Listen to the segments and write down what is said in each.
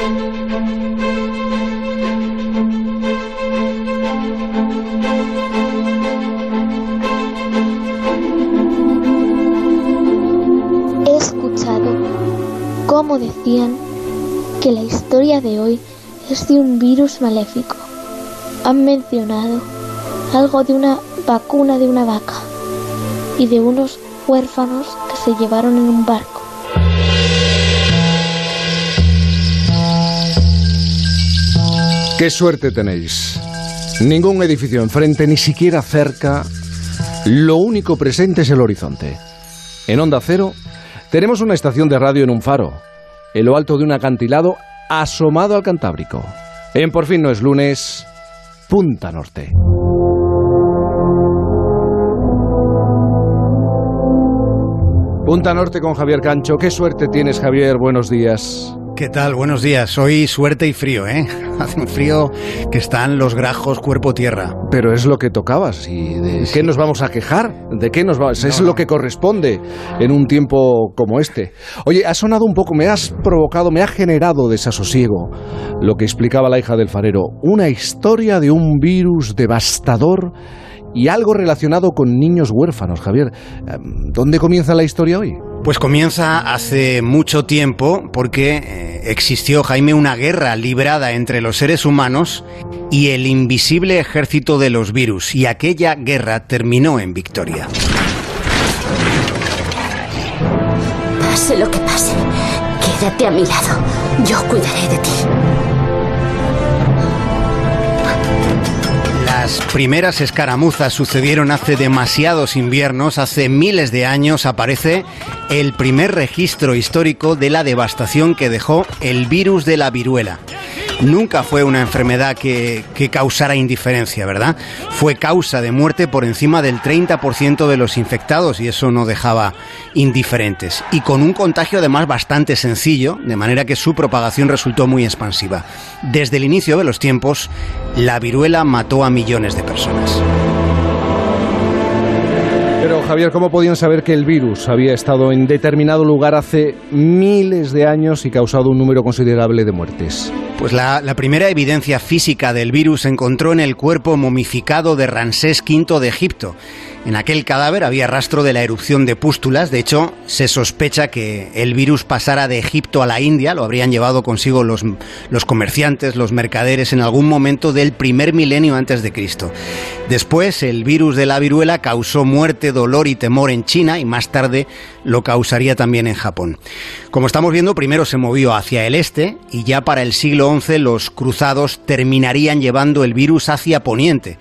He escuchado cómo decían que la historia de hoy es de un virus maléfico. Han mencionado algo de una vacuna de una vaca y de unos huérfanos que se llevaron en un barco. Qué suerte tenéis. Ningún edificio enfrente, ni siquiera cerca. Lo único presente es el horizonte. En Onda Cero tenemos una estación de radio en un faro, en lo alto de un acantilado asomado al Cantábrico. En Por fin no es lunes, Punta Norte. Punta Norte con Javier Cancho. Qué suerte tienes, Javier. Buenos días. ¿Qué tal? Buenos días. Hoy suerte y frío, ¿eh? Hace un frío que están los grajos cuerpo-tierra. Pero es lo que tocabas. ¿Y de qué nos vamos a quejar? ¿De qué nos vamos? Es lo que corresponde en un tiempo como este. Oye, ha sonado un poco, me has provocado, me ha generado desasosiego lo que explicaba la hija del farero. Una historia de un virus devastador y algo relacionado con niños huérfanos, Javier. Em, ¿Dónde comienza la historia hoy? Pues comienza hace mucho tiempo porque eh, existió, Jaime, una guerra librada entre los seres humanos y el invisible ejército de los virus. Y aquella guerra terminó en victoria. Pase lo que pase, quédate a mi lado. Yo cuidaré de ti. Las primeras escaramuzas sucedieron hace demasiados inviernos, hace miles de años aparece el primer registro histórico de la devastación que dejó el virus de la viruela. Nunca fue una enfermedad que, que causara indiferencia, ¿verdad? Fue causa de muerte por encima del 30% de los infectados y eso no dejaba indiferentes. Y con un contagio además bastante sencillo, de manera que su propagación resultó muy expansiva. Desde el inicio de los tiempos, la viruela mató a millones de personas. Javier, ¿cómo podían saber que el virus había estado en determinado lugar hace miles de años y causado un número considerable de muertes? Pues la, la, primera evidencia física del virus se encontró en el cuerpo momificado de Ramsés V de Egipto. En aquel cadáver había rastro de la erupción de pústulas. De hecho, se sospecha que el virus pasara de Egipto a la India. Lo habrían llevado consigo los, los comerciantes, los mercaderes, en algún momento del primer milenio antes de Cristo. Después, el virus de la viruela causó muerte, dolor y temor en China y más tarde lo causaría también en Japón. Como estamos viendo, primero se movió hacia el este y ya para el siglo XI los cruzados terminarían llevando el virus hacia Poniente.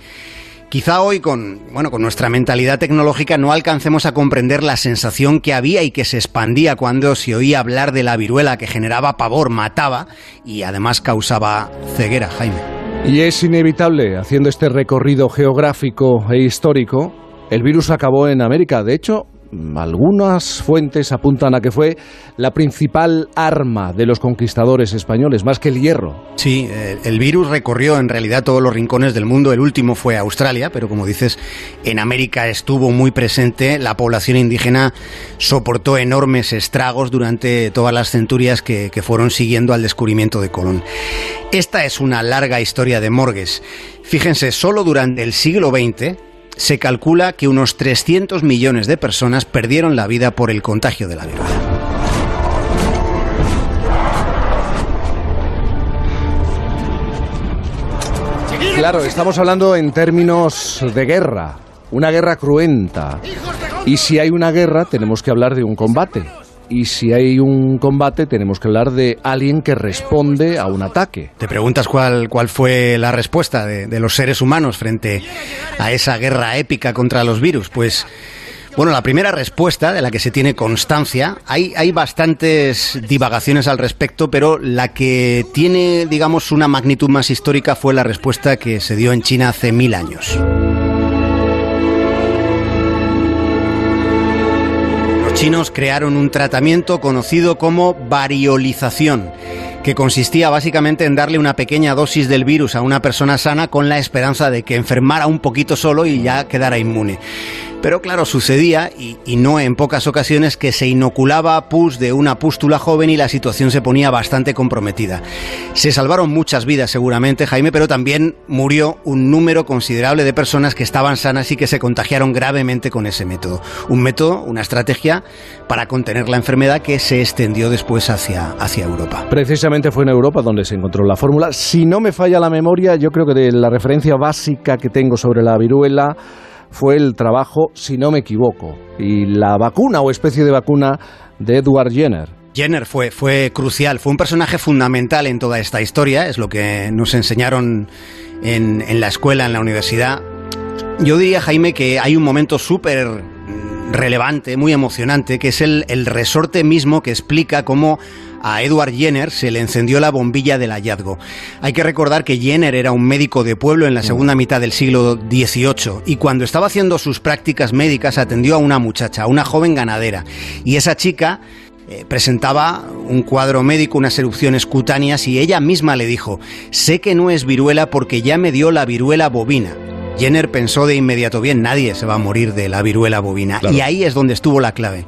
Quizá hoy con, bueno, con nuestra mentalidad tecnológica no alcancemos a comprender la sensación que había y que se expandía cuando se oía hablar de la viruela que generaba pavor, mataba y además causaba ceguera, Jaime. Y es inevitable, haciendo este recorrido geográfico e histórico, el virus acabó en América. De hecho, algunas fuentes apuntan a que fue la principal arma de los conquistadores españoles, más que el hierro. Sí, el virus recorrió en realidad todos los rincones del mundo. El último fue Australia, pero como dices, en América estuvo muy presente. La población indígena soportó enormes estragos durante todas las centurias que, que fueron siguiendo al descubrimiento de Colón. Esta es una larga historia de morgues. Fíjense, solo durante el siglo XX se calcula que unos 300 millones de personas perdieron la vida por el contagio de la viruela. Claro, estamos hablando en términos de guerra, una guerra cruenta. Y si hay una guerra, tenemos que hablar de un combate. Y si hay un combate, tenemos que hablar de alguien que responde a un ataque. ¿Te preguntas cuál, cuál fue la respuesta de, los seres humanos frente a esa guerra épica contra los virus? Pues bueno, la primera respuesta de la que se tiene constancia, hay, hay bastantes divagaciones al respecto, pero la que tiene, digamos, una magnitud más histórica fue la respuesta que se dio en China hace mil años. Los chinos crearon un tratamiento conocido como variolización que consistía básicamente en darle una pequeña dosis del virus a una persona sana con la esperanza de que enfermara un poquito solo y ya quedara inmune. Pero claro, sucedía, y, no en pocas ocasiones, que se inoculaba pus de una pústula joven y la situación se ponía bastante comprometida. Se salvaron muchas vidas seguramente, Jaime, pero también murió un número considerable de personas que estaban sanas y que se contagiaron gravemente con ese método. Un método, una estrategia para contener la enfermedad que se extendió después hacia, hacia Europa. Precisamente fue en Europa donde se encontró la fórmula. Si no me falla la memoria, yo creo que de la referencia básica que tengo sobre la viruela fue el trabajo, si no me equivoco, y la vacuna o especie de vacuna de Edward Jenner. Jenner fue, fue crucial, fue un personaje fundamental en toda esta historia, es lo que nos enseñaron en, en la escuela, en la universidad. Yo diría, Jaime, que hay un momento súper relevante, muy emocionante, que es el, el resorte mismo que explica cómo a Edward Jenner se le encendió la bombilla del hallazgo. Hay que recordar que Jenner era un médico de pueblo en la segunda mitad del siglo XVIII y cuando estaba haciendo sus prácticas médicas atendió a una muchacha, a una joven ganadera. Y esa chica eh, presentaba un cuadro médico, unas erupciones cutáneas y ella misma le dijo, sé que no es viruela porque ya me dio la viruela bovina. Jenner pensó de inmediato, bien, nadie se va a morir de la viruela bovina. Claro. Y ahí es donde estuvo la clave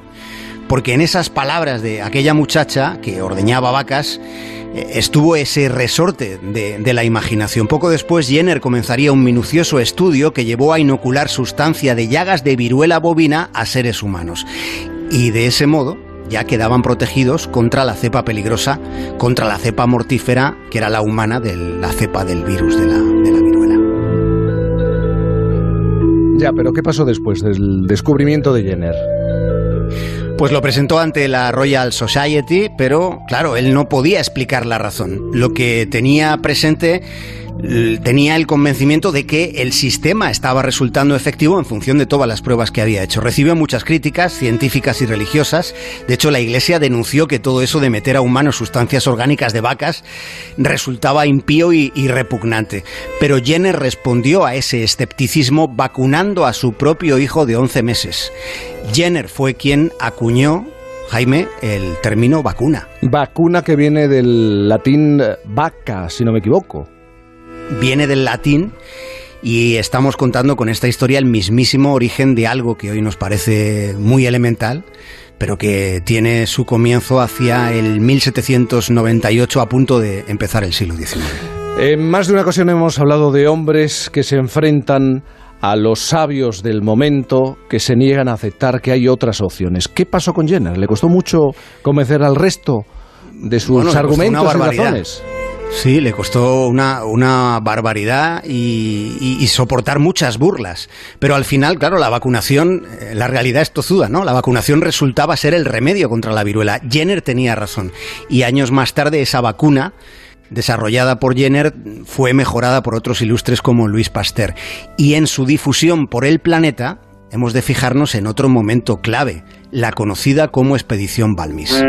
porque en esas palabras de aquella muchacha que ordeñaba vacas eh, estuvo ese resorte de, la imaginación. Poco después Jenner comenzaría un minucioso estudio que llevó a inocular sustancia de llagas de viruela bovina a seres humanos. Y de ese modo ya quedaban protegidos contra la cepa peligrosa, contra la cepa mortífera, que era la humana de la cepa del virus de la viruela. Ya, pero ¿qué pasó después del descubrimiento de Jenner? Pues lo presentó ante la Royal Society, pero claro, él no podía explicar la razón. Lo que tenía presente tenía el convencimiento de que el sistema estaba resultando efectivo en función de todas las pruebas que había hecho. Recibió muchas críticas científicas y religiosas. De hecho, la Iglesia denunció que todo eso de meter a humanos sustancias orgánicas de vacas resultaba impío y, repugnante. Pero Jenner respondió a ese escepticismo vacunando a su propio hijo de 11 meses. Jenner fue quien acuñó Jaime, el término vacuna. Vacuna que viene del latín vaca, si no me equivoco viene del latín y estamos contando con esta historia el mismísimo origen de algo que hoy nos parece muy elemental, pero que tiene su comienzo hacia el 1798 a punto de empezar el siglo XIX. En más de una ocasión hemos hablado de hombres que se enfrentan a los sabios del momento que se niegan a aceptar que hay otras opciones. ¿Qué pasó con Jenner? ¿Le costó mucho convencer al resto de sus bueno, argumentos y razones? Sí, le costó una, una barbaridad y, y, y, soportar muchas burlas. Pero al final, claro, la vacunación, la realidad es tozuda, ¿no? La vacunación resultaba ser el remedio contra la viruela. Jenner tenía razón. Y años más tarde esa vacuna desarrollada por Jenner fue mejorada por otros ilustres como Luis Pasteur. Y en su difusión por el planeta hemos de fijarnos en otro momento clave, la conocida como Expedición Balmis.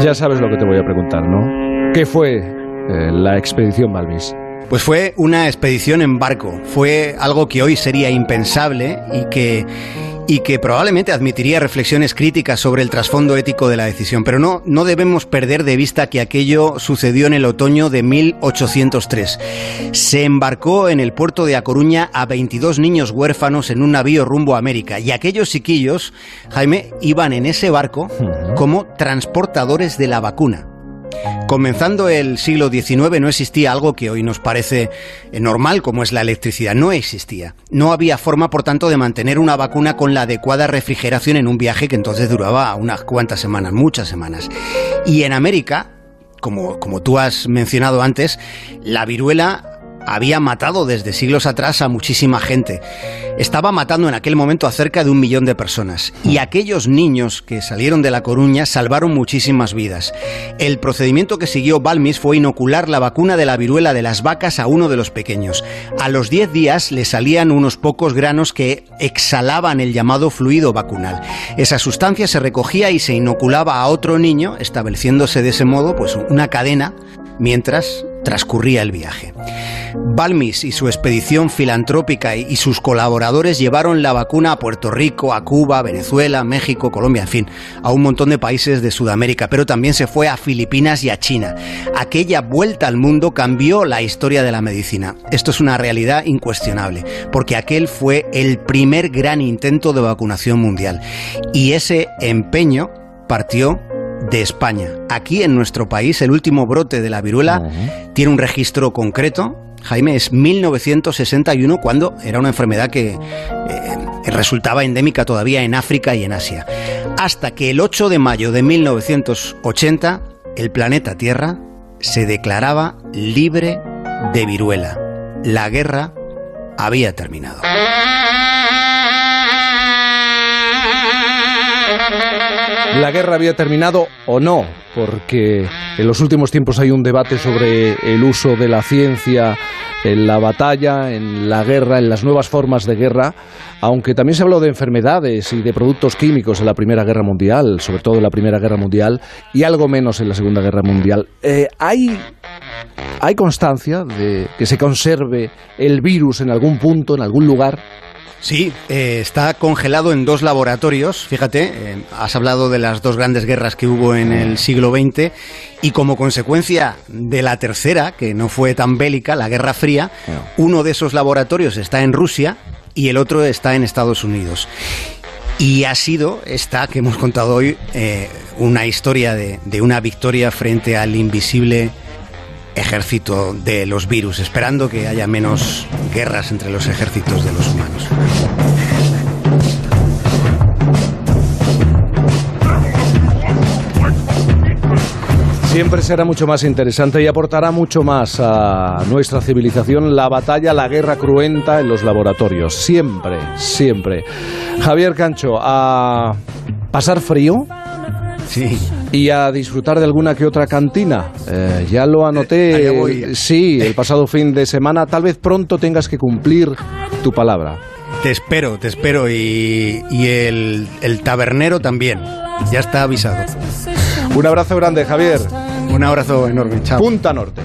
Ya sabes lo que te voy a preguntar, ¿no? ¿Qué fue eh, la expedición Balmis? Pues fue una expedición en barco. Fue algo que hoy sería impensable y que y que probablemente admitiría reflexiones críticas sobre el trasfondo ético de la decisión. Pero no, no debemos perder de vista que aquello sucedió en el otoño de 1803. Se embarcó en el puerto de A Coruña a 22 niños huérfanos en un navío rumbo a América. Y aquellos chiquillos, Jaime, iban en ese barco como transportadores de la vacuna. Comenzando el siglo XIX no existía algo que hoy nos parece normal como es la electricidad. No existía. No había forma, por tanto, de mantener una vacuna con la adecuada refrigeración en un viaje que entonces duraba unas cuantas semanas, muchas semanas. Y en América, como, como tú has mencionado antes, la viruela había matado desde siglos atrás a muchísima gente. Estaba matando en aquel momento a cerca de un millón de personas. Y aquellos niños que salieron de La Coruña salvaron muchísimas vidas. El procedimiento que siguió Balmis fue inocular la vacuna de la viruela de las vacas a uno de los pequeños. A los 10 días le salían unos pocos granos que exhalaban el llamado fluido vacunal. Esa sustancia se recogía y se inoculaba a otro niño, estableciéndose de ese modo pues una cadena mientras transcurría el viaje. Balmis y su expedición filantrópica y sus colaboradores llevaron la vacuna a Puerto Rico, a Cuba, Venezuela, México, Colombia, en fin, a un montón de países de Sudamérica, pero también se fue a Filipinas y a China. Aquella vuelta al mundo cambió la historia de la medicina. Esto es una realidad incuestionable, porque aquel fue el primer gran intento de vacunación mundial. Y ese empeño partió de España. Aquí en nuestro país el último brote de la viruela tiene un registro concreto. Jaime, es 1961 cuando era una enfermedad que eh, resultaba endémica todavía en África y en Asia. Hasta que el 8 de mayo de 1980 el planeta Tierra se declaraba libre de viruela. La guerra había terminado. La guerra había terminado o no, porque en los últimos tiempos hay un debate sobre el uso de la ciencia en la batalla, en la guerra, en las nuevas formas de guerra, aunque también se habló de enfermedades y de productos químicos en la Primera Guerra Mundial, sobre todo en la Primera Guerra Mundial, y algo menos en la Segunda Guerra Mundial. Eh, ¿hay, ¿Hay constancia de que se conserve el virus en algún punto, en algún lugar? Sí, eh, está congelado en dos laboratorios. Fíjate, eh, has hablado de las dos grandes guerras que hubo en el siglo XX y como consecuencia de la tercera, que no fue tan bélica, la Guerra Fría, uno de esos laboratorios está en Rusia y el otro está en Estados Unidos. Y ha sido esta que hemos contado hoy eh, una historia de, de una victoria frente al invisible ejército de los virus, esperando que haya menos guerras entre los ejércitos de los humanos. Siempre será mucho más interesante y aportará mucho más a nuestra civilización la batalla, la guerra cruenta en los laboratorios. Siempre, siempre. Javier Cancho, a pasar frío. Sí y a disfrutar de alguna que otra cantina. Eh, ya lo anoté, eh, sí, el pasado fin de semana. Tal vez pronto tengas que cumplir tu palabra. Te espero, te espero y, el, el tabernero también. Ya está avisado. Un abrazo grande, Javier. Un abrazo enorme. Chao. Punta Norte.